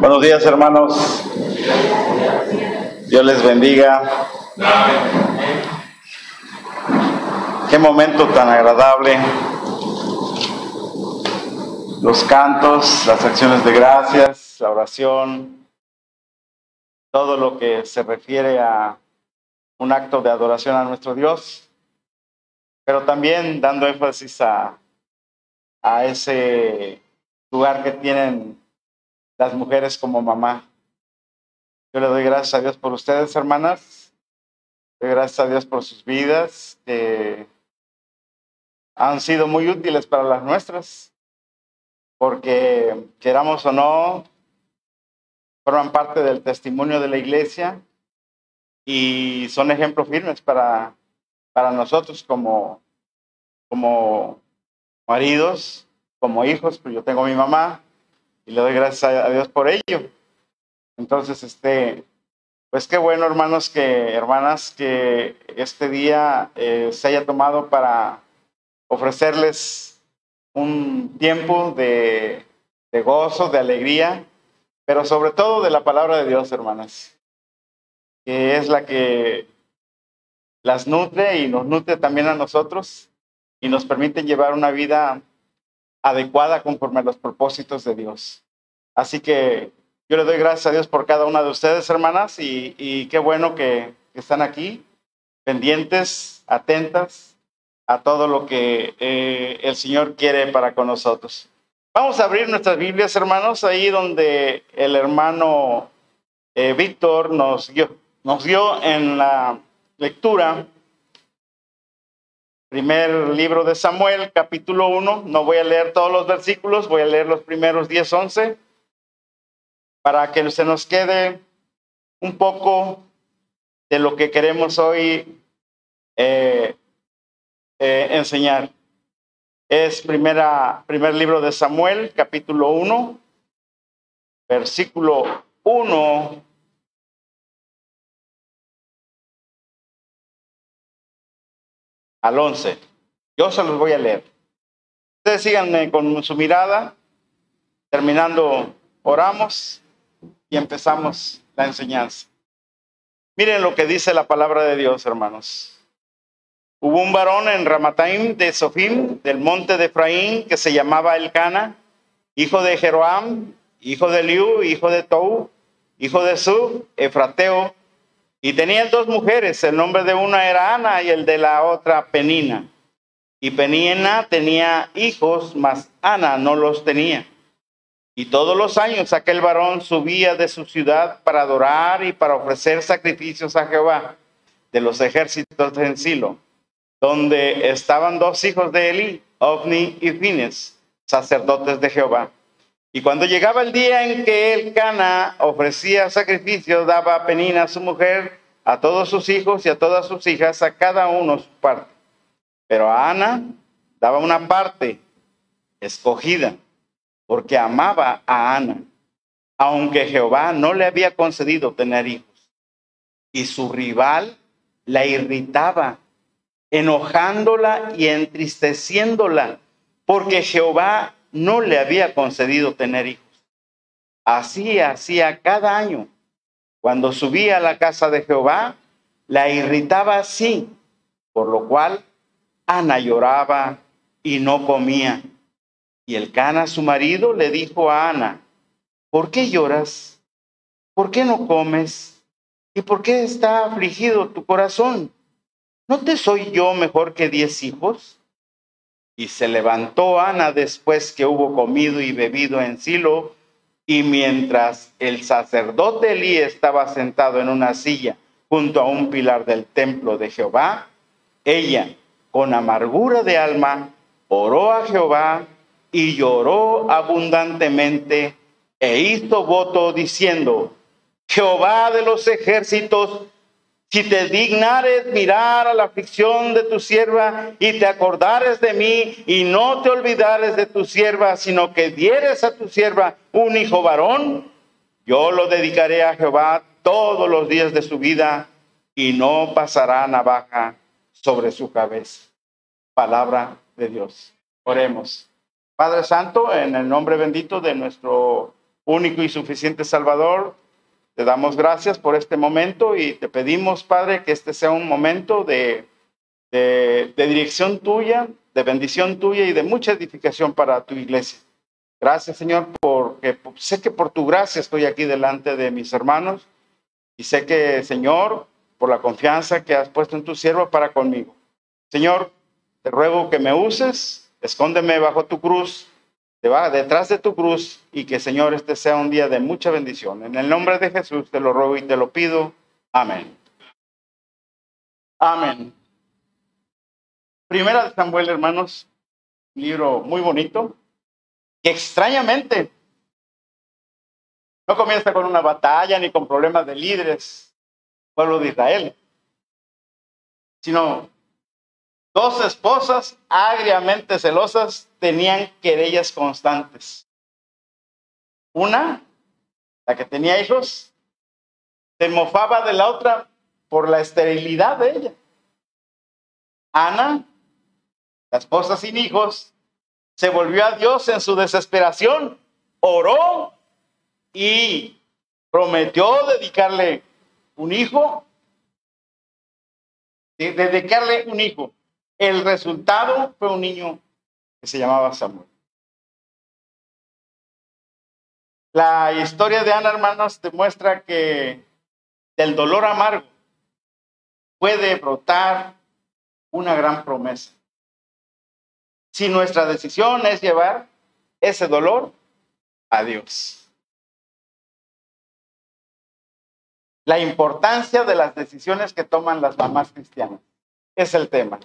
Buenos días, hermanos. Dios les bendiga. Qué momento tan agradable. Los cantos, las acciones de gracias, la oración, todo lo que se refiere a un acto de adoración a nuestro Dios, pero también dando énfasis a, a ese lugar que tienen las mujeres como mamá. Yo le doy gracias a Dios por ustedes, hermanas. Doy gracias a Dios por sus vidas, que han sido muy útiles para las nuestras, porque queramos o no, forman parte del testimonio de la iglesia y son ejemplos firmes para, para nosotros como, como maridos, como hijos, pues yo tengo mi mamá, y le doy gracias a Dios por ello. Entonces, este, pues qué bueno, hermanos, que hermanas, que este día eh, se haya tomado para ofrecerles un tiempo de, de gozo, de alegría, pero sobre todo de la palabra de Dios, hermanas, que es la que las nutre y nos nutre también a nosotros y nos permite llevar una vida adecuada conforme a los propósitos de Dios. Así que yo le doy gracias a Dios por cada una de ustedes, hermanas, y, qué bueno que, están aquí, pendientes, atentas a todo lo que eh, el Señor quiere para con nosotros. Vamos a abrir nuestras Biblias, hermanos, ahí donde el hermano eh, Víctor nos nos dio en la lectura Primer libro de Samuel, capítulo 1. No voy a leer todos los versículos, voy a leer los primeros 10, 11, para que se nos quede un poco de lo que queremos hoy eh, eh, enseñar. Es primera, primer libro de Samuel, capítulo 1, versículo 1 al 11. Yo se los voy a leer. Ustedes síganme con su mirada. Terminando, oramos y empezamos la enseñanza. Miren lo que dice la palabra de Dios, hermanos. Hubo un varón en Ramataim de Sofim, del monte de Efraín, que se llamaba Elcana, hijo de Jeroam, hijo de Liu, hijo de Tou, hijo de Sub, Efrateo, y tenían dos mujeres, el nombre de una era Ana y el de la otra Penina. Y Penina tenía hijos, mas Ana no los tenía. Y todos los años aquel varón subía de su ciudad para adorar y para ofrecer sacrificios a Jehová de los ejércitos en Silo, donde estaban dos hijos de Eli, Ovni y Fines, sacerdotes de Jehová. Y cuando llegaba el día en que el Cana ofrecía sacrificio, daba a Penina, su mujer, a todos sus hijos y a todas sus hijas, a cada uno su parte. Pero a Ana daba una parte escogida, porque amaba a Ana, aunque Jehová no le había concedido tener hijos. Y su rival la irritaba, enojándola y entristeciéndola, porque Jehová no le había concedido tener hijos. Así hacía cada año. Cuando subía a la casa de Jehová, la irritaba así, por lo cual Ana lloraba y no comía. Y el Cana, su marido, le dijo a Ana, ¿por qué lloras? ¿Por qué no comes? ¿Y por qué está afligido tu corazón? ¿No te soy yo mejor que diez hijos? Y se levantó Ana después que hubo comido y bebido en Silo, y mientras el sacerdote Elí estaba sentado en una silla junto a un pilar del templo de Jehová, ella, con amargura de alma, oró a Jehová y lloró abundantemente e hizo voto diciendo, Jehová de los ejércitos, si te dignares mirar a la aflicción de tu sierva y te acordares de mí y no te olvidares de tu sierva, sino que dieres a tu sierva un hijo varón, yo lo dedicaré a Jehová todos los días de su vida y no pasará navaja sobre su cabeza. Palabra de Dios. Oremos. Padre Santo, en el nombre bendito de nuestro único y suficiente Salvador, te damos gracias por este momento y te pedimos, Padre, que este sea un momento de, de, dirección tuya, de bendición tuya y de mucha edificación para tu iglesia. Gracias, Señor, porque sé que por tu gracia estoy aquí delante de mis hermanos y sé que, Señor, por la confianza que has puesto en tu siervo para conmigo. Señor, te ruego que me uses, escóndeme bajo tu cruz, detrás de tu cruz y que, Señor, este sea un día de mucha bendición. En el nombre de Jesús te lo ruego y te lo pido. Amén. Amén. Primera de Samuel, hermanos, libro muy bonito, que extrañamente no comienza con una batalla ni con problemas de líderes, pueblo de Israel, sino dos esposas agriamente celosas tenían querellas constantes. Una, la que tenía hijos, se mofaba de la otra por la esterilidad de ella. Ana, la esposa sin hijos, se volvió a Dios en su desesperación, oró y prometió dedicarle un hijo, dedicarle un hijo. El resultado fue un niño que se llamaba Samuel. La historia de Ana, hermanos, demuestra que del dolor amargo puede brotar una gran promesa si nuestra decisión es llevar ese dolor a Dios. La importancia de las decisiones que toman las mamás cristianas es el tema.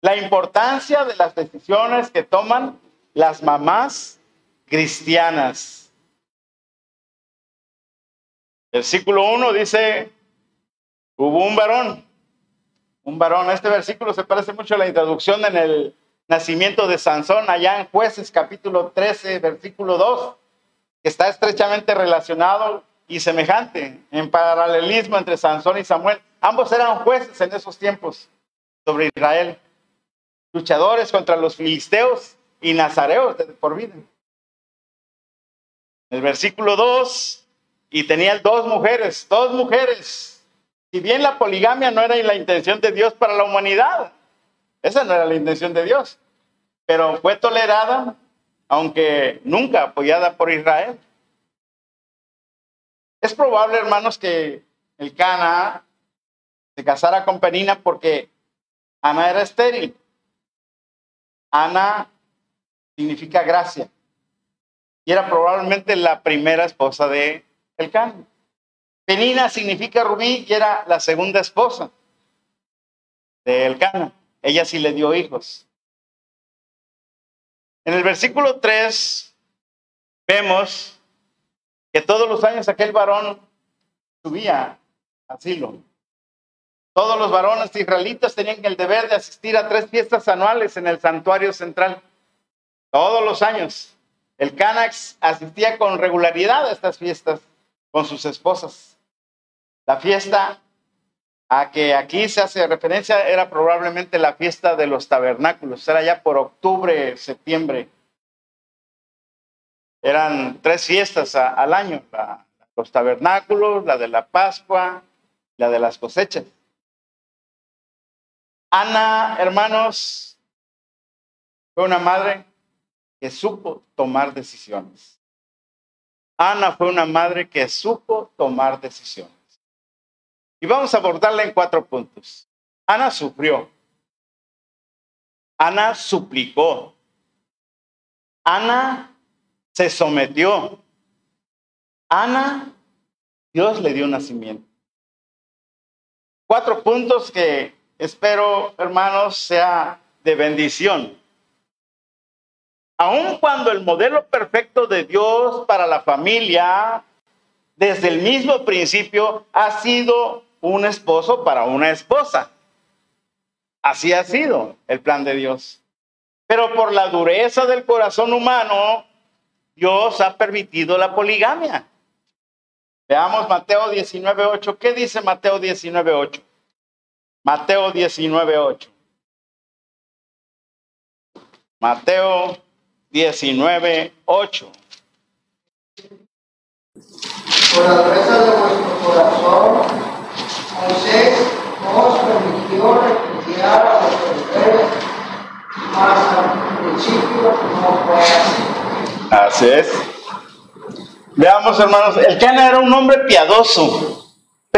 La importancia de las decisiones que toman las mamás cristianas. Versículo 1 dice, hubo un varón, un varón. Este versículo se parece mucho a la introducción en el nacimiento de Sansón allá en jueces capítulo 13, versículo 2, que está estrechamente relacionado y semejante en paralelismo entre Sansón y Samuel. Ambos eran jueces en esos tiempos sobre Israel, luchadores contra los filisteos y nazareos de por vida. El versículo 2, y tenía dos mujeres, dos mujeres. Si bien la poligamia no era la intención de Dios para la humanidad, esa no era la intención de Dios, pero fue tolerada, aunque nunca apoyada por Israel. Es probable, hermanos, que el Cana se casara con Penina porque Ana era estéril. Ana significa gracia. Y era probablemente la primera esposa de el Cana. Penina significa rubí y era la segunda esposa de Elcana. Ella sí le dio hijos. En el versículo 3 vemos que todos los años aquel varón subía a Silo. Todos los varones israelitas tenían el deber de asistir a tres fiestas anuales en el santuario central. Todos los años. El Canax asistía con regularidad a estas fiestas con sus esposas. La fiesta a que aquí se hace referencia era probablemente la fiesta de los tabernáculos, era ya por octubre, septiembre. Eran tres fiestas al año, los tabernáculos, la de la Pascua, la de las cosechas. Ana, hermanos, fue una madre que supo tomar decisiones. Ana fue una madre que supo tomar decisiones. Y vamos a abordarla en cuatro puntos. Ana sufrió. Ana suplicó. Ana se sometió. Ana, Dios le dio nacimiento. Cuatro puntos que espero, hermanos, sea de bendición. Aun cuando el modelo perfecto de Dios para la familia desde el mismo principio ha sido un esposo para una esposa. Así ha sido el plan de Dios. Pero por la dureza del corazón humano, Dios ha permitido la poligamia. Veamos Mateo 19.8. ¿Qué dice Mateo 19.8? Mateo 19.8. Mateo 19.8. por la dureza de vuestro corazón, Moisés os permitió repudiar a vuestros reyes, mas al principio no fue así. Así es. Veamos, hermanos, el Cana era un hombre piadoso,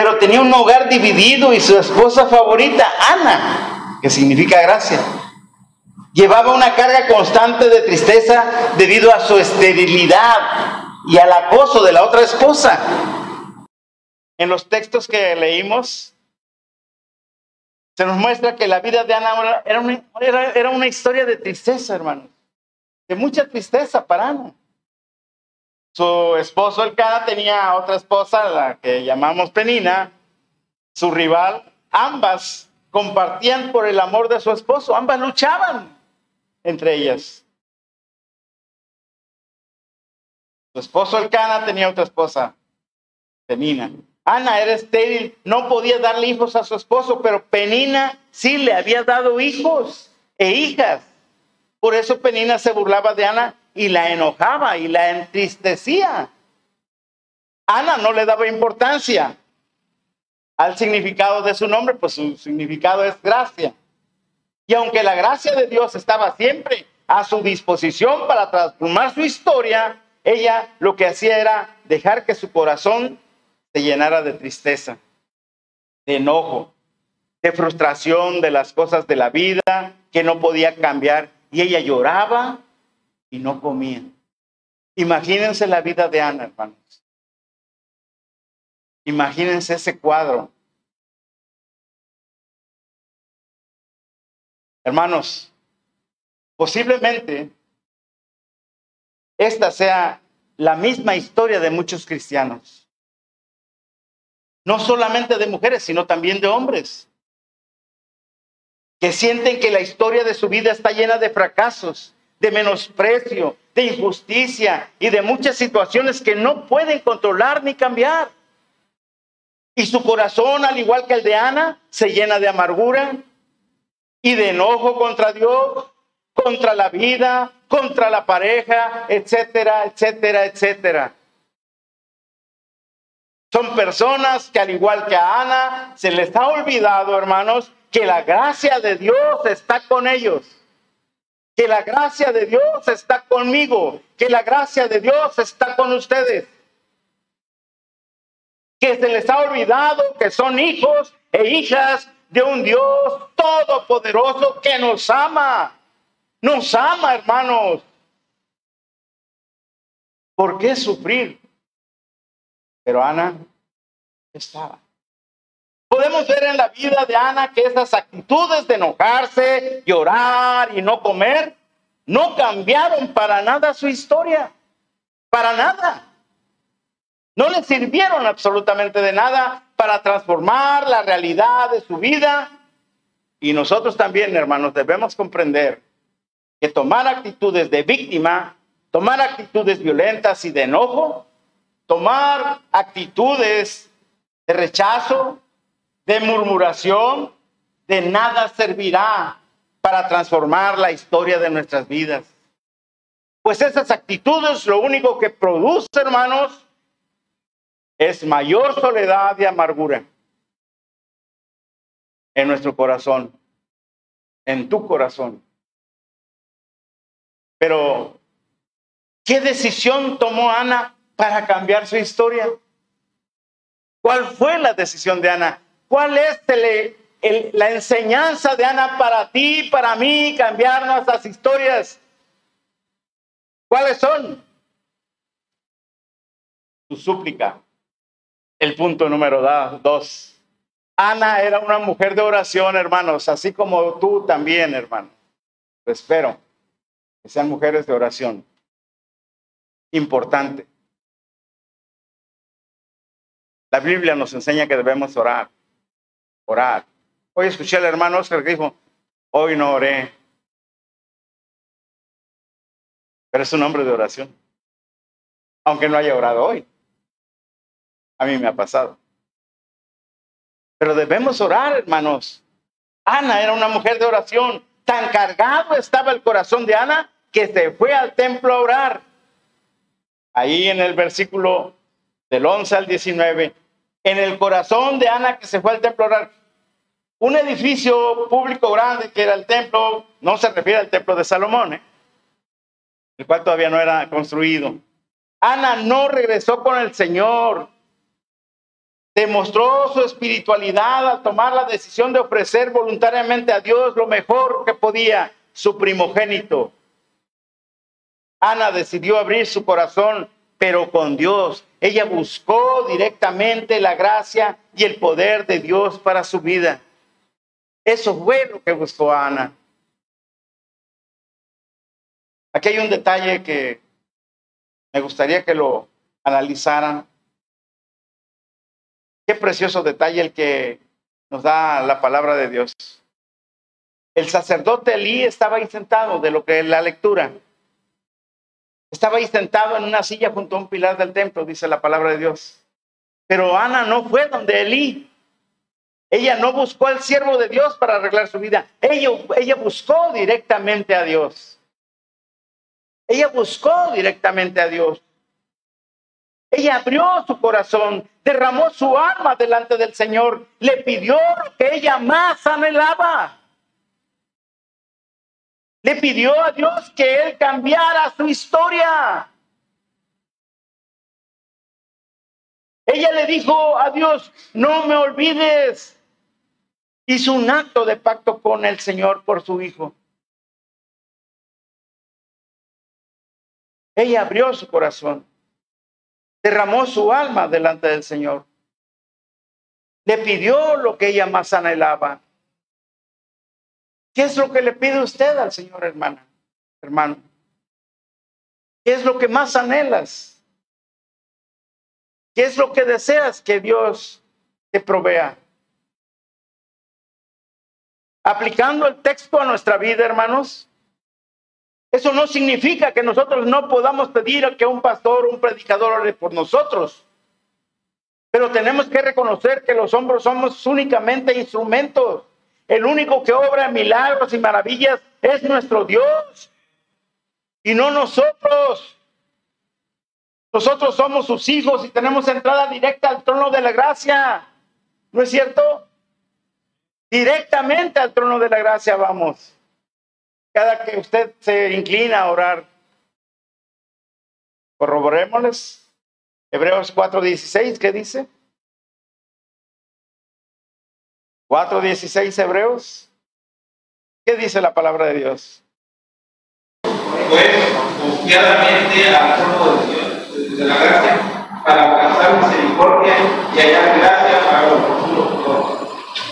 pero tenía un hogar dividido y su esposa favorita, Ana, que significa gracia, llevaba una carga constante de tristeza debido a su esterilidad y al acoso de la otra esposa. En los textos que leímos, se nos muestra que la vida de Ana era una, historia de tristeza, hermanos, de mucha tristeza para Ana. Su esposo Elcana tenía otra esposa, la que llamamos Penina, su rival. Ambas compartían por el amor de su esposo, ambas luchaban entre ellas. Su esposo Elcana tenía otra esposa, Penina. Ana era estéril, no podía darle hijos a su esposo, pero Penina sí le había dado hijos e hijas. Por eso Penina se burlaba de Ana y la enojaba y la entristecía. Ana no le daba importancia al significado de su nombre, pues su significado es gracia. Y aunque la gracia de Dios estaba siempre a su disposición para transformar su historia, ella lo que hacía era dejar que su corazón se llenara de tristeza, de enojo, de frustración de las cosas de la vida que no podía cambiar. Y ella lloraba y no comía. Imagínense la vida de Ana, hermanos. Imagínense ese cuadro. Hermanos, posiblemente esta sea la misma historia de muchos cristianos. No solamente de mujeres, sino también de hombres. Que sienten que la historia de su vida está llena de fracasos, de menosprecio, de injusticia y de muchas situaciones que no pueden controlar ni cambiar. Y su corazón, al igual que el de Ana, se llena de amargura y de enojo contra Dios, contra la vida, contra la pareja, etcétera, etcétera, etcétera. Son personas que al igual que Ana, se les ha olvidado, hermanos, que la gracia de Dios está con ellos. Que la gracia de Dios está conmigo. Que la gracia de Dios está con ustedes. Que se les ha olvidado que son hijos e hijas de un Dios todopoderoso que nos ama. Nos ama, hermanos. ¿Por qué sufrir? Pero Ana estaba. Podemos ver en la vida de Ana que esas actitudes de enojarse, llorar y no comer no cambiaron para nada su historia. Para nada. No le sirvieron absolutamente de nada para transformar la realidad de su vida. Y nosotros también, hermanos, debemos comprender que tomar actitudes de víctima, tomar actitudes violentas y de enojo, tomar actitudes de rechazo, de murmuración, de nada servirá para transformar la historia de nuestras vidas. Pues esas actitudes lo único que produce, hermanos, es mayor soledad y amargura en nuestro corazón, en tu corazón. Pero, ¿qué decisión tomó Ana para cambiar su historia? ¿Cuál fue la decisión de Ana? ¿Cuál es la enseñanza de Ana para ti, para mí, cambiar nuestras historias? ¿Cuáles son? Su súplica. El punto número dos. Ana era una mujer de oración, hermanos, así como tú también, hermano. Espero que sean mujeres de oración. Importante. La Biblia nos enseña que debemos orar. Orar. Hoy escuché al hermano Oscar que dijo, hoy no oré. Pero es un hombre de oración. Aunque no haya orado hoy. A mí me ha pasado. Pero debemos orar, hermanos. Ana era una mujer de oración. Tan cargado estaba el corazón de Ana que se fue al templo a orar. Ahí en el versículo del 11 al 19, en el corazón de Ana que se fue al templo a orar. Un edificio público grande que era el templo, no se refiere al templo de Salomón, ¿eh? el cual todavía no era construido. Ana no regresó con el Señor. Demostró su espiritualidad al tomar la decisión de ofrecer voluntariamente a Dios lo mejor que podía, su primogénito. Ana decidió abrir su corazón, pero con Dios. Ella buscó directamente la gracia y el poder de Dios para su vida. Eso fue lo que buscó Ana. Aquí hay un detalle que me gustaría que lo analizaran. Qué precioso detalle el que nos da la palabra de Dios. El sacerdote Elí estaba ahí sentado de lo que es la lectura. Estaba ahí sentado en una silla junto a un pilar del templo, dice la palabra de Dios. Pero Ana no fue donde Elí. Ella no buscó al siervo de Dios para arreglar su vida. Ella, ella buscó directamente a Dios. Ella buscó directamente a Dios. Ella abrió su corazón, derramó su alma delante del Señor, le pidió que ella más anhelaba. Le pidió a Dios que Él cambiara su historia. Ella le dijo a Dios, no me olvides. Hizo un acto de pacto con el Señor por su hijo. Ella abrió su corazón, derramó su alma delante del Señor. Le pidió lo que ella más anhelaba. ¿Qué es lo que le pide usted al Señor, hermana, hermano? ¿Qué es lo que más anhelas? ¿Qué es lo que deseas que Dios te provea? Aplicando el texto a nuestra vida, hermanos, eso no significa que nosotros no podamos pedir que un pastor, un predicador ore por nosotros. Pero tenemos que reconocer que los hombres somos únicamente instrumentos. El único que obra milagros y maravillas es nuestro Dios. Y no nosotros. Nosotros somos sus hijos y tenemos entrada directa al trono de la gracia. ¿No es cierto? Directamente al trono de la gracia vamos cada que usted se inclina a orar. Corroborémosles. Hebreos 4:16, ¿qué dice? 4:16 Hebreos. ¿Qué dice la palabra de Dios? Pues confiadamente al trono de Dios, de la gracia, para alcanzar misericordia y hallar gracia para los futuros.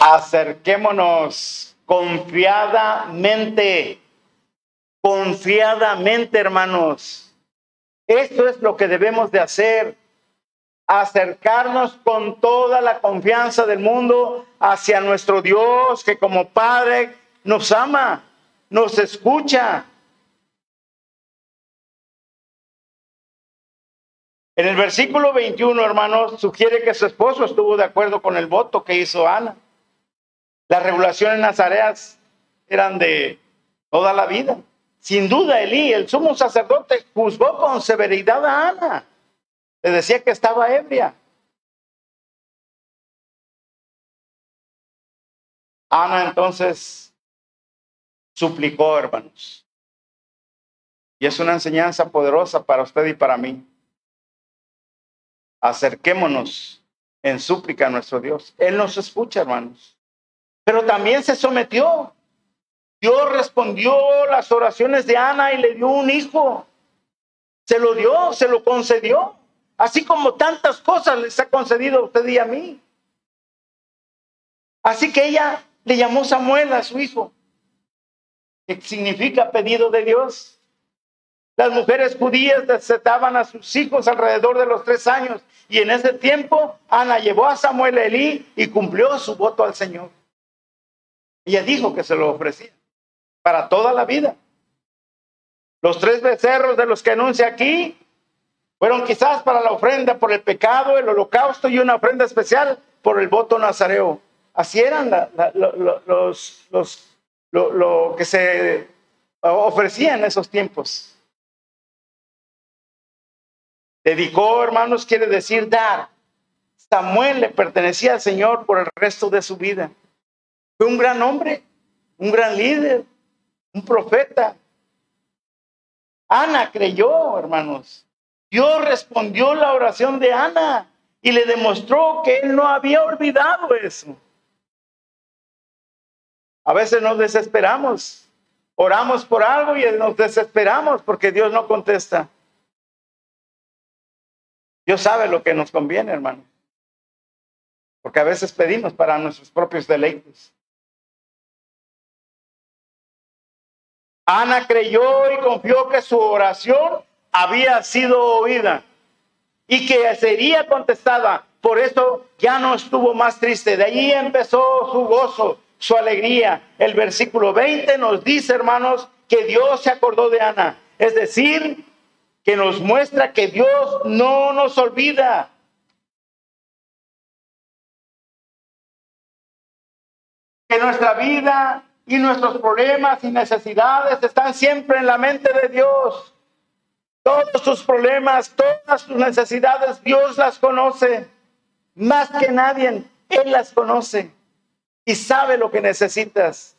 Acerquémonos confiadamente confiadamente, hermanos. Esto es lo que debemos de hacer. Acercarnos con toda la confianza del mundo hacia nuestro Dios, que como Padre nos ama, nos escucha. En el versículo 21, hermanos, sugiere que su esposo estuvo de acuerdo con el voto que hizo Ana. Las regulaciones nazareas eran de toda la vida. Sin duda, Elí, el sumo sacerdote, juzgó con severidad a Ana. Le decía que estaba ebria. Ana entonces suplicó, hermanos. Y es una enseñanza poderosa para usted y para mí. Acerquémonos en súplica a nuestro Dios. Él nos escucha, hermanos. Pero también se sometió. Dios respondió las oraciones de Ana y le dio un hijo. Se lo dio, se lo concedió. Así como tantas cosas les ha concedido a usted y a mí. Así que ella le llamó Samuel a su hijo, que significa pedido de Dios. Las mujeres judías desetaban a sus hijos alrededor de los tres años y en ese tiempo Ana llevó a Samuel a Elí y cumplió su voto al Señor. Ella dijo que se lo ofrecía para toda la vida. Los tres becerros de los que anuncia aquí fueron quizás para la ofrenda por el pecado, el holocausto y una ofrenda especial por el voto nazareo. Así eran los, lo, que se ofrecía en esos tiempos. Dedicó, hermanos, quiere decir dar. Samuel le pertenecía al Señor por el resto de su vida. Fue un gran hombre, un gran líder, un profeta. Ana creyó, hermanos. Dios respondió la oración de Ana y le demostró que él no había olvidado eso. A veces nos desesperamos, oramos por algo y nos desesperamos porque Dios no contesta. Dios sabe lo que nos conviene, hermano. Porque a veces pedimos para nuestros propios deleites. Ana creyó y confió que su oración había sido oída y que sería contestada. Por eso ya no estuvo más triste. De allí empezó su gozo, su alegría. El versículo 20 nos dice, hermanos, que Dios se acordó de Ana. Es decir, que nos muestra que Dios no nos olvida. Que nuestra vida y nuestros problemas y necesidades están siempre en la mente de Dios. Todos tus problemas, todas tus necesidades, Dios las conoce. Más que nadie, Él las conoce y sabe lo que necesitas.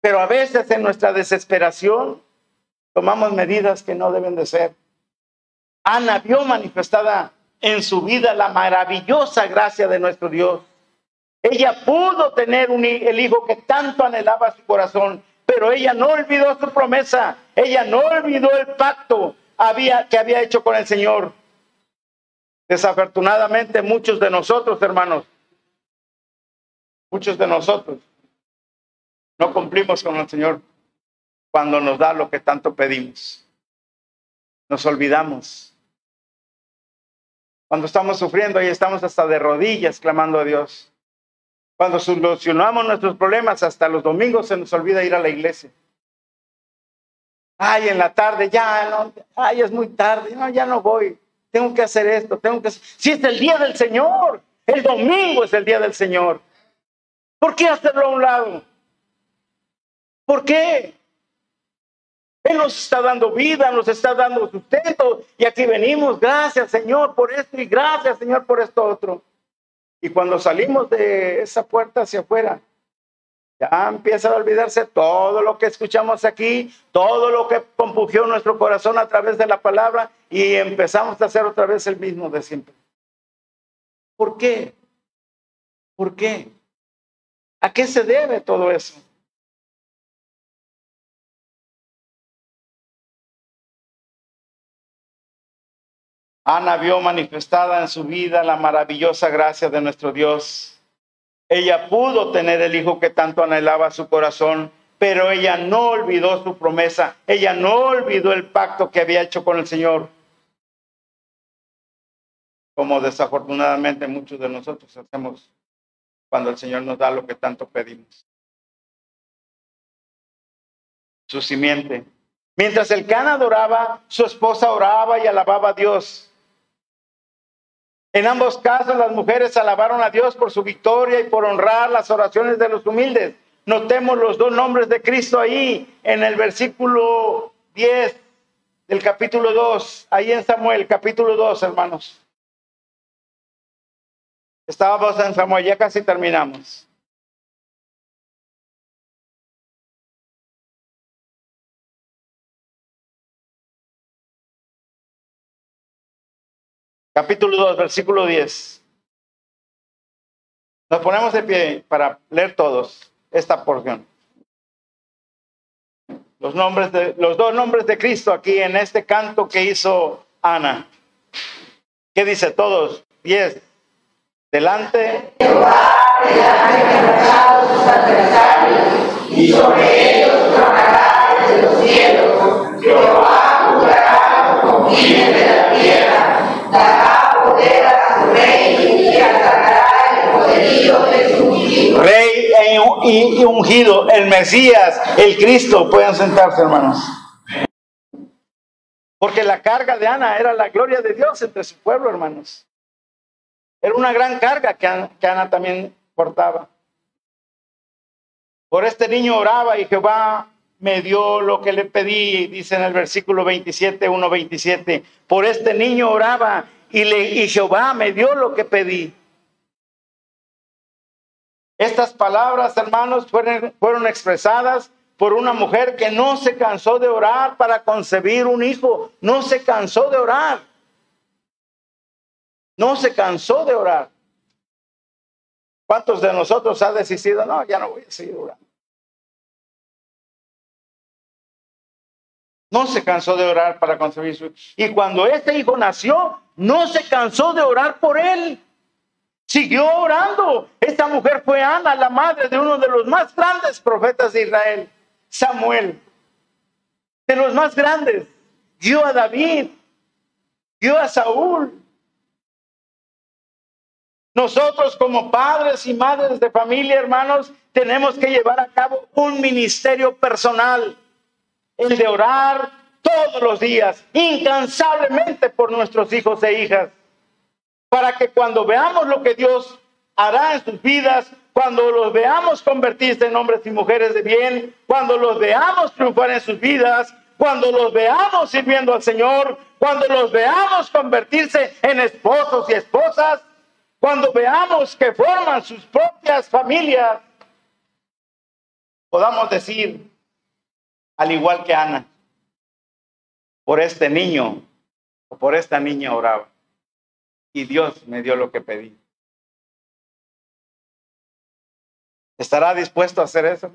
Pero a veces en nuestra desesperación tomamos medidas que no deben de ser. Ana vio manifestada en su vida la maravillosa gracia de nuestro Dios. Ella pudo tener un, el hijo que tanto anhelaba su corazón, pero ella no olvidó su promesa, ella no olvidó el pacto que había hecho con el Señor. Desafortunadamente muchos de nosotros, hermanos, muchos de nosotros no cumplimos con el Señor cuando nos da lo que tanto pedimos. Nos olvidamos. Cuando estamos sufriendo y estamos hasta de rodillas clamando a Dios. Cuando solucionamos nuestros problemas, hasta los domingos se nos olvida ir a la iglesia. Ay, en la tarde, ya, no, ay, es muy tarde, no, ya no voy. Tengo que hacer esto, tengo que. Si es el día del Señor, el domingo es el día del Señor. ¿Por qué hacerlo a un lado? ¿Por qué? Él nos está dando vida, nos está dando sustento. Y aquí venimos, gracias Señor por esto y gracias Señor por esto otro. Y cuando salimos de esa puerta hacia afuera, ya empieza a olvidarse todo lo que escuchamos aquí, todo lo que compugió nuestro corazón a través de la palabra y empezamos a hacer otra vez el mismo de siempre. ¿Por qué? ¿Por qué? ¿A qué se debe todo eso? Ana vio manifestada en su vida la maravillosa gracia de nuestro Dios. Ella pudo tener el hijo que tanto anhelaba su corazón, pero ella no olvidó su promesa, ella no olvidó el pacto que había hecho con el Señor, como desafortunadamente muchos de nosotros hacemos cuando el Señor nos da lo que tanto pedimos. Su simiente. Mientras el can adoraba, su esposa oraba y alababa a Dios. En ambos casos las mujeres alabaron a Dios por su victoria y por honrar las oraciones de los humildes. Notemos los dos nombres de Cristo ahí en el versículo 10 del capítulo 2, ahí en Samuel, capítulo 2, hermanos. Estábamos en Samuel, ya casi terminamos. Capítulo 2, versículo 10. Nos ponemos de pie para leer todos esta porción. Los, nombres de, los dos nombres de Cristo aquí en este canto que hizo Ana. ¿Qué dice todos? 10. Delante. Jehová, sus adversarios, y sobre ellos desde los cielos. Jehová juzgará con fines de la tierra, Rey y, ungido, el Mesías, el Cristo. Pueden sentarse, hermanos. Porque la carga de Ana era la gloria de Dios entre su pueblo, hermanos. Era una gran carga que Ana, también portaba. Por este niño oraba y Jehová me dio lo que le pedí, dice en el versículo 27, 1, 27. Por este niño oraba y, le, y Jehová me dio lo que pedí. Estas palabras, hermanos, fueron, fueron expresadas por una mujer que no se cansó de orar para concebir un hijo, no se cansó de orar. No se cansó de orar. ¿Cuántos de nosotros ha decidido, no, ya no voy a seguir orando? No se cansó de orar para concebir su hijo. Y cuando este hijo nació, no se cansó de orar por él. Siguió orando. Esta mujer fue Ana, la madre de uno de los más grandes profetas de Israel. Samuel, de los más grandes, dio a David, dio a Saúl. Nosotros como padres y madres de familia, hermanos, tenemos que llevar a cabo un ministerio personal, el de orar todos los días, incansablemente por nuestros hijos e hijas, para que cuando veamos lo que Dios hará en sus vidas, cuando los veamos convertirse en hombres y mujeres de bien, cuando los veamos triunfar en sus vidas, cuando los veamos sirviendo al Señor, cuando los veamos convertirse en esposos y esposas, cuando veamos que forman sus propias familias, podamos decir, al igual que Ana, por este niño o por esta niña oraba. Y Dios me dio lo que pedí. ¿Estará dispuesto a hacer eso?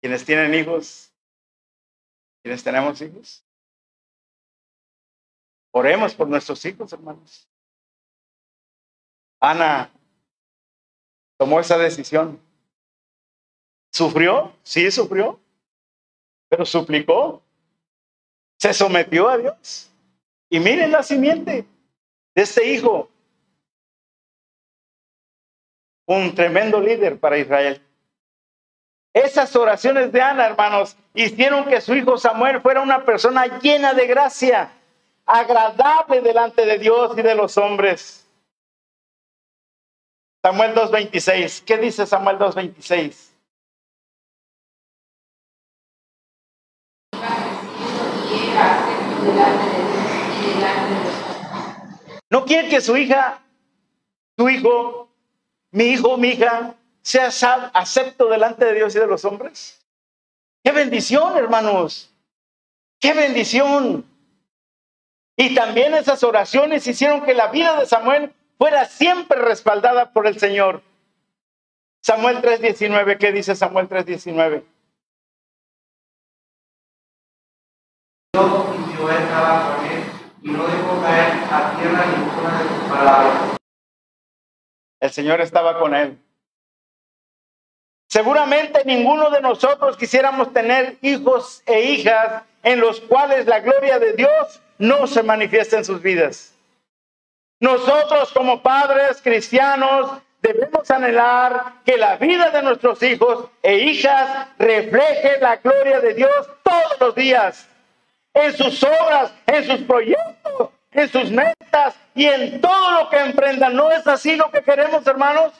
Quienes tienen hijos, quienes tenemos hijos. Oremos por nuestros hijos, hermanos. Ana tomó esa decisión. ¿Sufrió? Sí, sufrió. Pero suplicó. Se sometió a Dios. Y miren la simiente de este hijo un tremendo líder para Israel. Esas oraciones de Ana, hermanos, hicieron que su hijo Samuel fuera una persona llena de gracia, agradable delante de Dios y de los hombres. Samuel 2.26. ¿Qué dice Samuel 2.26? ¿No quiere que su hija, su hijo, mi hijo, mi hija, sea acepto delante de Dios y de los hombres? ¡Qué bendición, hermanos! ¡Qué bendición! Y también esas oraciones hicieron que la vida de Samuel fuera siempre respaldada por el Señor. Samuel 3:19, ¿qué dice Samuel 3:19? Yo estaba con él y no dejó caer a tierra ninguna de sus palabras. El Señor estaba con él. Seguramente ninguno de nosotros quisiéramos tener hijos e hijas en los cuales la gloria de Dios no se manifiesta en sus vidas. Nosotros como padres cristianos debemos anhelar que la vida de nuestros hijos e hijas refleje la gloria de Dios todos los días, en sus obras, en sus proyectos, en sus metas y en todo lo que emprendan. ¿No es así lo que queremos, hermanos?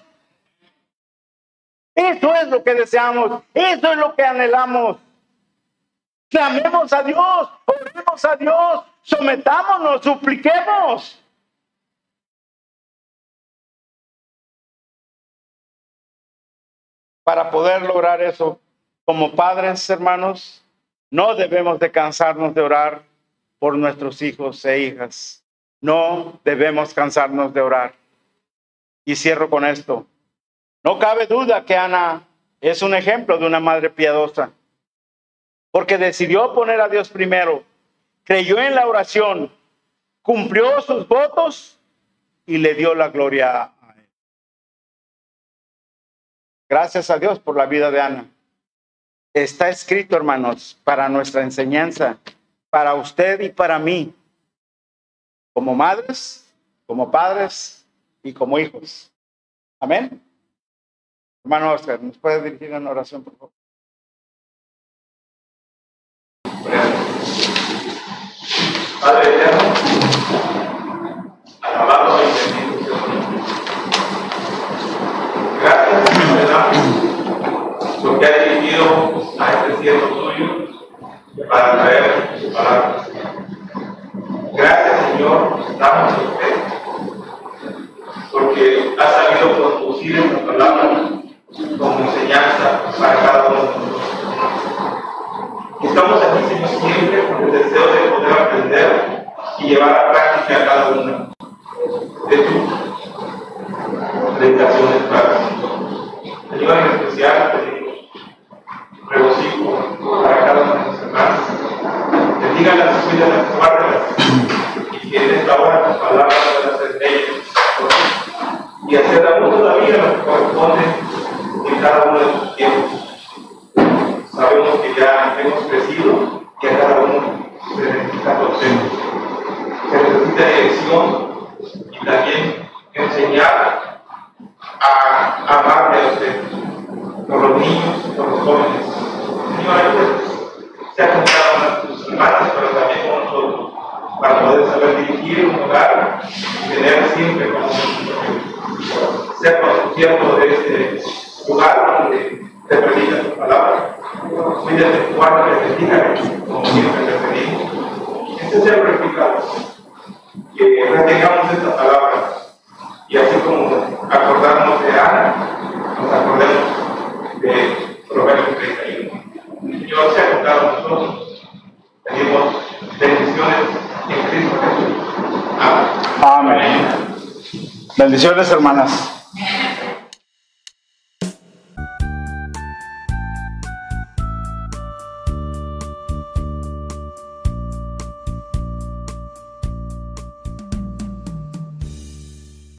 Eso es lo que deseamos, eso es lo que anhelamos. Clamemos a Dios, oremos a Dios, sometámonos, supliquemos. Para poder lograr eso, como padres, hermanos, no debemos de cansarnos de orar por nuestros hijos e hijas. No debemos cansarnos de orar. Y cierro con esto. No cabe duda que Ana es un ejemplo de una madre piadosa, porque decidió poner a Dios primero, creyó en la oración, cumplió sus votos y le dio la gloria a él. Gracias a Dios por la vida de Ana. Está escrito, hermanos, para nuestra enseñanza para usted y para mí, como madres, como padres y como hijos. Amén. Hermano Oscar, ¿nos puede dirigir en oración, por favor? Padre eterno, alabado y bendito Gracias, ¿verdad? Porque ha dirigido a este cielo tiempo de este lugar donde te predica tu palabra. Cuida tu alma que te como siempre te pedimos. Este sea glorificado. Que retengamos esta palabra y así como acordarnos de Ana, nos acordemos de Proverbios 31. Yo se ha a nosotros. Pedimos bendiciones en Cristo Jesús. Amén. Amén. Bendiciones, hermanas.